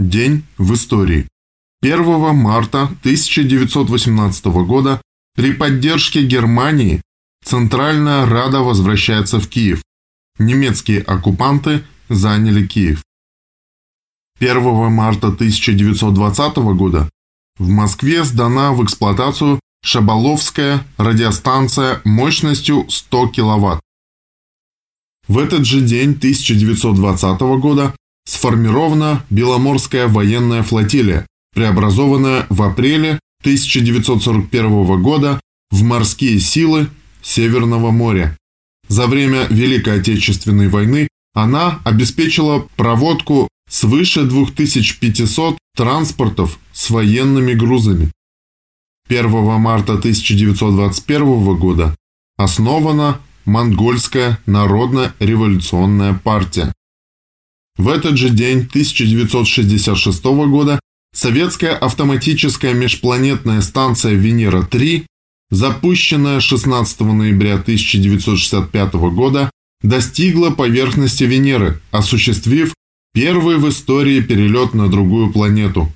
День в истории. 1 марта 1918 года при поддержке Германии Центральная Рада возвращается в Киев. Немецкие оккупанты заняли Киев. 1 марта 1920 года в Москве сдана в эксплуатацию Шабаловская радиостанция мощностью 100 кВт. В этот же день 1920 года сформирована Беломорская военная флотилия, преобразованная в апреле 1941 года в морские силы Северного моря. За время Великой Отечественной войны она обеспечила проводку свыше 2500 транспортов с военными грузами. 1 марта 1921 года основана Монгольская народно-революционная партия. В этот же день 1966 года советская автоматическая межпланетная станция Венера-3, запущенная 16 ноября 1965 года, достигла поверхности Венеры, осуществив первый в истории перелет на другую планету.